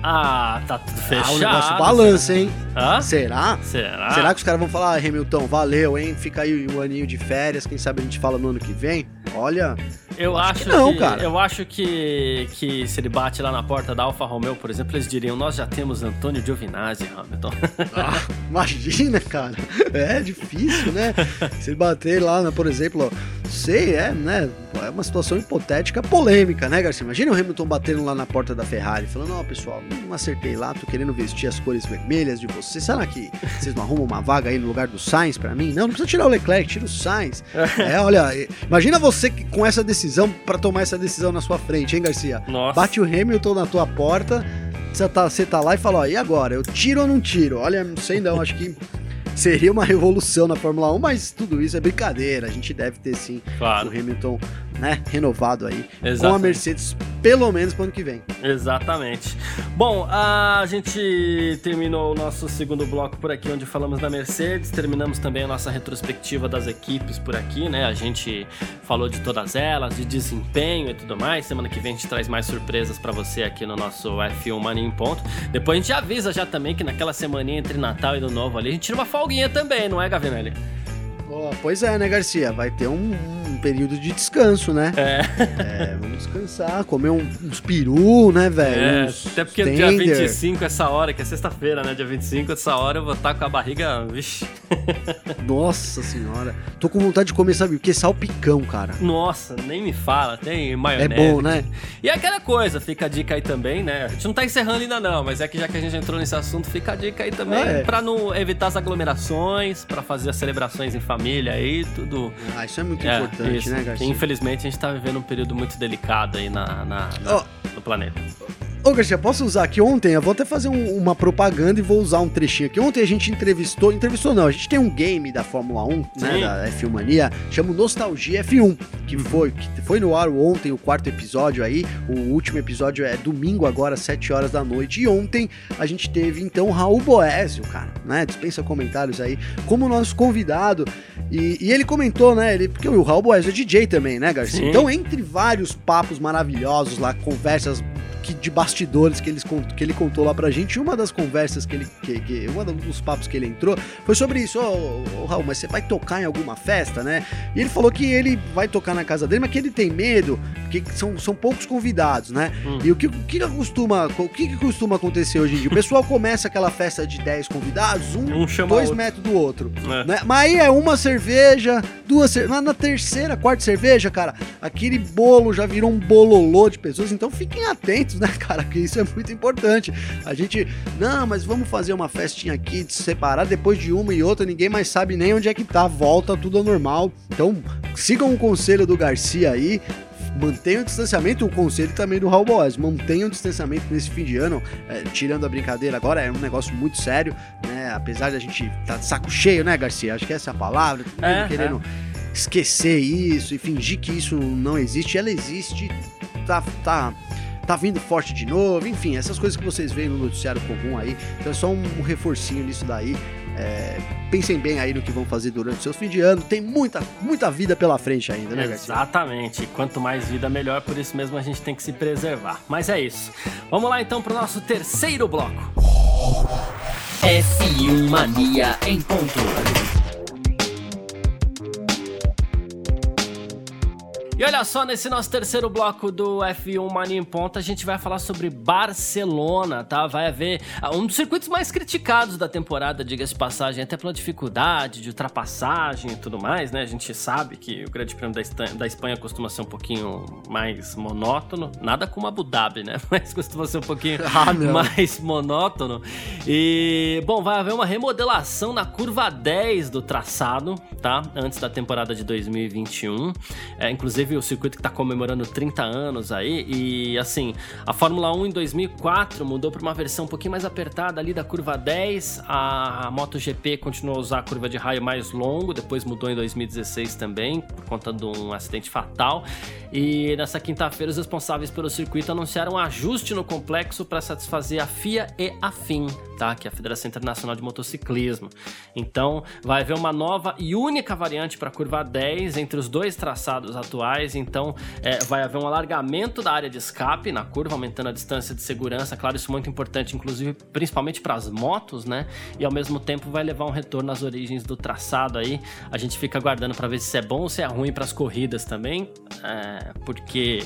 ah, tá tudo fechado. Ah, o negócio balança, hein? Hã? Será? Será? Será que os caras vão falar, ah, Hamilton, valeu, hein? Fica aí um aninho de férias, quem sabe a gente fala no ano que vem? Olha, Eu acho, que não, que, cara. Eu acho que, que se ele bate lá na porta da Alfa Romeo, por exemplo, eles diriam: Nós já temos Antônio Giovinazzi, Hamilton. Ah, imagina, cara. É difícil, né? Se ele bater lá, né, por exemplo, ó, sei, é, né? É uma situação hipotética polêmica, né, Garcia? Imagina o Hamilton batendo lá na porta da Ferrari, falando: Ó, pessoal, não acertei lá, tô querendo vestir as cores vermelhas de vocês. Será que vocês não arrumam uma vaga aí no lugar do Sainz pra mim? Não, não precisa tirar o Leclerc, tira o Sainz. É, olha, imagina você que- com essa decisão, pra tomar essa decisão na sua frente, hein, Garcia? Nossa. Bate o Hamilton na tua porta, você tá, você tá lá e fala, ó, e agora? Eu tiro ou não tiro? Olha, não sei não, acho que seria uma revolução na Fórmula 1, mas tudo isso é brincadeira. A gente deve ter sim Claro. o Hamilton, né, renovado aí com a Exatamente. Mercedes, pelo menos pro ano que vem. Exatamente. Bom, a gente terminou o nosso segundo bloco por aqui, onde falamos da Mercedes. Terminamos também a nossa retrospectiva das equipes por aqui, né? A gente falou de todas elas, de desempenho e tudo mais. Semana que vem a gente traz mais surpresas pra você aqui no nosso F1 Mania em Ponto. Depois a gente avisa já também que naquela semaninha entre Natal e Ano Novo ali, a gente tira uma folguinha também, não é, Gavinelli? Ó, pois é, né, Garcia? Vai ter um período de descanso, né? É. É, vamos descansar, comer um- uns peru, né, velho? É, Uns até porque dia tender. 25, essa hora, que é sexta-feira, né? Dia 25, essa hora eu vou estar com a barriga. Vixe. Nossa senhora. Tô com vontade de comer, sabe o que? Salpicão, cara. Nossa, nem me fala, tem É maionese. bom, né? E aquela coisa, fica a dica aí também, né? A gente não tá encerrando ainda não, mas é que já que a gente entrou nesse assunto, fica a dica aí também Ah, é. pra não evitar as aglomerações, pra fazer as celebrações em família aí, tudo. Ah, isso é muito É, importante, isso. né, Garcia? infelizmente a gente tá vivendo um período muito delicado aí na, na- na- Ó, no planeta. Ô, Garcia, posso usar aqui ontem? Eu vou até fazer um- uma propaganda e vou usar um trechinho aqui. Ontem a gente entrevistou, entrevistou não, a gente tem um game da Fórmula 1, né, Sim. da F1 Mania, chama Nostalgia F1, que foi, que foi no ar ontem, o quarto episódio aí, o último episódio é domingo agora, às 7 horas da noite, e ontem a gente teve, então, Raul Boésio, cara, né, dispensa comentários aí, como nosso convidado, e, e ele comentou, né, ele, porque o Raul Boésio é DJ também, né, Garcia? Sim. Então, entre vários papos maravilhosos lá, conversas de bastidores que, eles, que ele contou lá pra gente. Uma das conversas que ele. Que, que, uma dos papos que ele entrou foi sobre isso. Ô, ô, ô, Raul, mas você vai tocar em alguma festa, né? E ele falou que ele vai tocar na casa dele, mas que ele tem medo, porque são, são poucos convidados, né? Hum. E o que, o que costuma. O que, que costuma acontecer hoje em dia? O pessoal começa aquela festa de 10 convidados, um, Um chama dois metros do outro. É. Né? Mas aí é uma cerveja, duas cervejas. Na terceira, quarta cerveja, cara, aquele bolo já virou um bololô de pessoas. Então fiquem atentos, né, cara? Que isso é muito importante. A gente, não, mas vamos fazer uma festinha aqui, de separar depois de uma e outra, ninguém mais sabe nem onde é que tá. Volta tudo ao normal. Então sigam o conselho do Garcia aí. Mantenham o distanciamento, o conselho também do Raul Boas. Mantenham o distanciamento nesse fim de ano, é, tirando a brincadeira agora, é um negócio muito sério, né? Apesar de a gente tá de saco cheio, né, Garcia? Acho que essa é a palavra, todo É, querendo esquecer isso e fingir que isso não existe. Ela existe, tá, tá, tá vindo forte de novo, enfim, essas coisas que vocês veem no noticiário comum aí. Então é só um reforcinho nisso daí. É, pensem bem aí no que vão fazer durante o seu fim de ano. Tem muita, muita vida pela frente ainda, né, Garcia? Exatamente. Quanto mais vida, melhor. Por isso mesmo a gente tem que se preservar. Mas é isso. Vamos lá então pro nosso terceiro bloco. F1 Mania em ponto. E olha só, nesse nosso terceiro bloco do F1 Mania em Ponta, a gente vai falar sobre Barcelona, tá? Vai haver ah, um dos circuitos mais criticados da temporada, diga-se de passagem, até pela dificuldade de ultrapassagem e tudo mais, né? A gente sabe que o Grande Prêmio da Espanha, da Espanha costuma ser um pouquinho mais monótono, nada como Abu Dhabi, né? Mas costuma ser um pouquinho Ah, mais monótono. E, bom, vai haver uma remodelação na curva 10 do traçado, tá? Antes da temporada de 2021. É, inclusive o circuito que tá comemorando 30 anos aí. E, assim, a Fórmula 1 em 2004 mudou para uma versão um pouquinho mais apertada ali da curva 10. A, a MotoGP continuou a usar a curva de raio mais longo, depois mudou em 2016 também, por conta de um acidente fatal. E nessa quinta-feira, os responsáveis pelo circuito anunciaram um ajuste no complexo para satisfazer a FIA e a FIM, tá? Que é a Federação Internacional de Motociclismo. Então, vai haver uma nova e única variante para a curva 10 entre os dois traçados atuais. Então, é, vai haver um alargamento da área de escape na curva, aumentando a distância de segurança. Claro, isso é muito importante, inclusive, principalmente para as motos, né? E ao mesmo tempo vai levar um retorno às origens do traçado aí. A gente fica aguardando para ver se é bom ou se é ruim para as corridas também, é, porque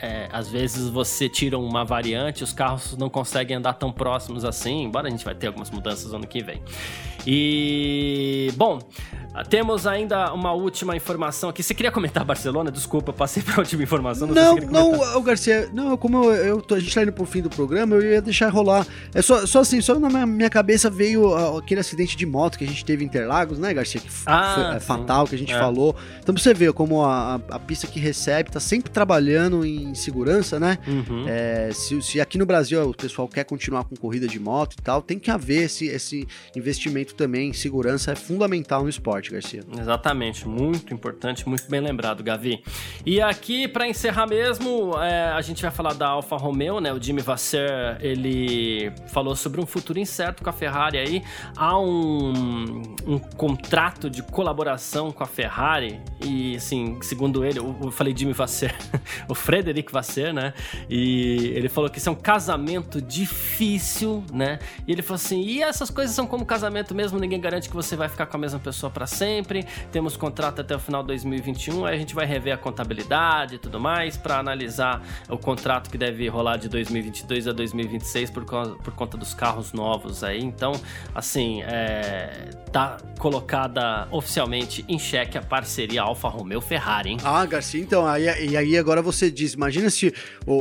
é, às vezes você tira uma variante, os carros não conseguem andar tão próximos assim, embora a gente vai ter algumas mudanças ano que vem. E bom, temos ainda uma última informação aqui. Você queria comentar Barcelona? Desculpa, eu passei para a última informação. Não, não, o Garcia, não, como eu, eu tô- a gente tá indo pro fim do programa, eu ia deixar rolar. É só, só assim, só na minha, minha cabeça veio aquele acidente de moto que a gente teve em Interlagos, né, Garcia? Que Ah, foi é, fatal, que a gente É. falou. Então você ver como a, a- pista que recebe tá sempre trabalhando em segurança, né? Uhum. É, se, se aqui no Brasil o pessoal quer continuar com corrida de moto e tal, tem que haver esse, esse investimento também segurança, é fundamental no esporte, Garcia. Exatamente, muito importante, muito bem lembrado, Gavi. E aqui, para encerrar mesmo, é, a gente vai falar da Alfa Romeo, né? O Jimmy Vasser, ele falou sobre um futuro incerto com a Ferrari aí. Há um, um contrato de colaboração com a Ferrari e, assim, segundo ele, eu, eu falei Jimmy Vasser, o Frederic Vasser, né? E ele falou que isso é um casamento difícil, né? E ele falou assim, e essas coisas são como casamento mesmo, ninguém garante que você vai ficar com a mesma pessoa para sempre. Temos contrato até o final de 2021, aí a gente vai rever a contabilidade e tudo mais para analisar o contrato que deve rolar de 2022 a 2026 por, causa- por conta dos carros novos aí. Então, assim, é, tá colocada oficialmente em xeque a parceria Alfa Romeo Ferrari, hein? Ah, Garcia, então, aí, e aí agora você diz, imagina se o,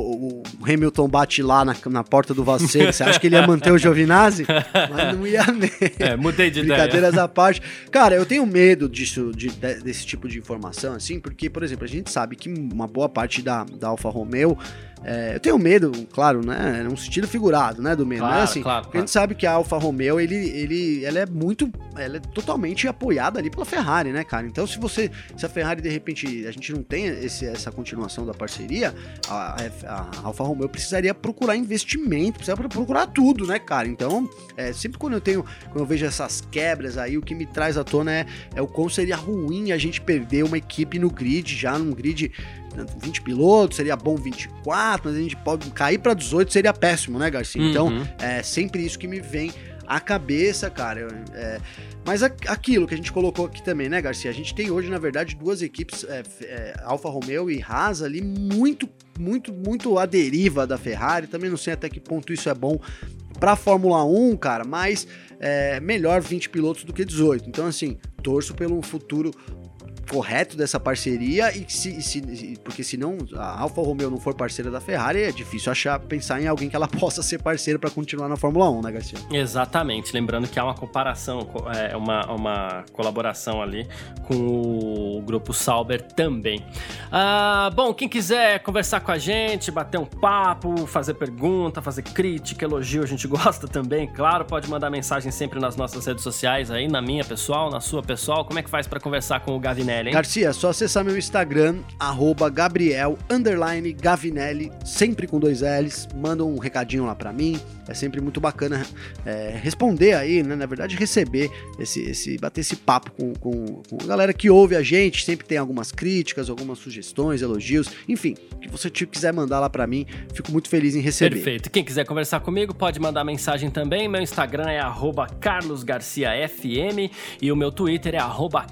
o- Hamilton bate lá na, na porta do Vasser, você acha que ele ia manter o Giovinazzi? Mas não ia mesmo. É, mudei de ideia. Brincadeiras à parte. Cara, eu tenho medo disso, de- desse tipo de informação, assim, porque, por exemplo, a gente sabe que uma boa parte da, da Alfa Romeo. É, eu tenho medo, claro, né? É um sentido figurado, né? Do medo. Claro, né? assim, claro, porque a gente sabe que a Alfa Romeo, ele, ele, ela é muito. Ela é totalmente apoiada ali pela Ferrari, né, cara? Então, se você. Se a Ferrari, de repente, a gente não tem esse- essa continuação da parceria, a, a- a Alfa Romeo precisaria procurar investimento, precisaria procurar tudo, né, cara? Então, é, sempre quando eu tenho. Quando eu vejo essas quebras aí, o que me traz à tona é, é o quão seria ruim a gente perder uma equipe no grid, já num grid. Né, 20 pilotos, seria bom 24, mas a gente pode cair para 18, seria péssimo, né, Garcia? Então, Uhum. é sempre isso que me vem à cabeça, cara. É, mas a- aquilo que a gente colocou aqui também, né, Garcia? A gente tem hoje, na verdade, duas equipes, é, é, Alfa Romeo e Haas ali, muito, muito, muito à deriva da Ferrari. Também não sei até que ponto isso é bom pra Fórmula 1, cara, mas é melhor 20 pilotos do que 18. Então, assim, torço pelo futuro correto dessa parceria e se, se- porque se não a Alfa Romeo não for parceira da Ferrari é difícil achar pensar em alguém que ela possa ser parceira para continuar na Fórmula 1, né, Garcia? Exatamente, lembrando que há uma comparação, co- é uma, uma colaboração ali com o grupo Sauber também. Ah, bom, quem quiser conversar com a gente, bater um papo, fazer pergunta, fazer crítica, elogio, a gente gosta também, claro, pode mandar mensagem sempre nas nossas redes sociais aí, na minha pessoal, na sua pessoal. Como é que faz para conversar com o Gavinelli? Gavinelli, hein? Garcia, é só acessar meu Instagram, arroba Gabriel Gavinelli, sempre com dois L's. Manda um recadinho lá pra mim. É sempre muito bacana é, responder aí, né? Na verdade, receber esse, esse bater esse papo com, com, com, a galera que ouve a gente. Sempre tem algumas críticas, algumas sugestões, elogios, enfim, que você quiser mandar lá para mim, fico muito feliz em receber. Perfeito. Quem quiser conversar comigo pode mandar mensagem também. Meu Instagram é @carlosgarciafm e o meu Twitter é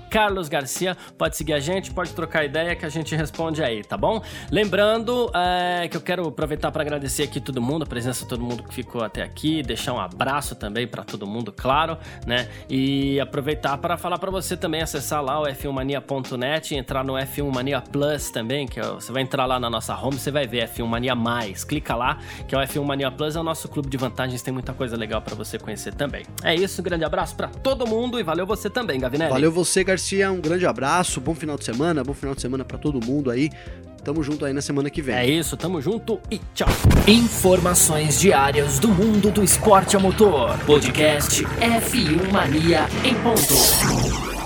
@carlosgarcia. Pode seguir a gente, pode trocar ideia que a gente responde aí, tá bom? Lembrando é, que eu quero aproveitar para agradecer aqui todo mundo, a presença de todo mundo que ficou até aqui, deixar um abraço também para todo mundo, claro, né? E aproveitar para falar para você também acessar lá o f1mania.net, entrar no F1 Mania Plus também, que é, você vai entrar lá na nossa home, você vai ver F1 Mania Mais. Clica lá, que é o F1 Mania Plus, é o nosso clube de vantagens, tem muita coisa legal para você conhecer também. É isso, um grande abraço para todo mundo e valeu você também, Gavinelli. Valeu você, Garcia, um grande abraço, bom final de semana, bom final de semana para todo mundo aí. Tamo junto aí na semana que vem. É isso, tamo junto e tchau. Informações diárias do mundo do esporte a motor. Podcast F1 Mania em ponto.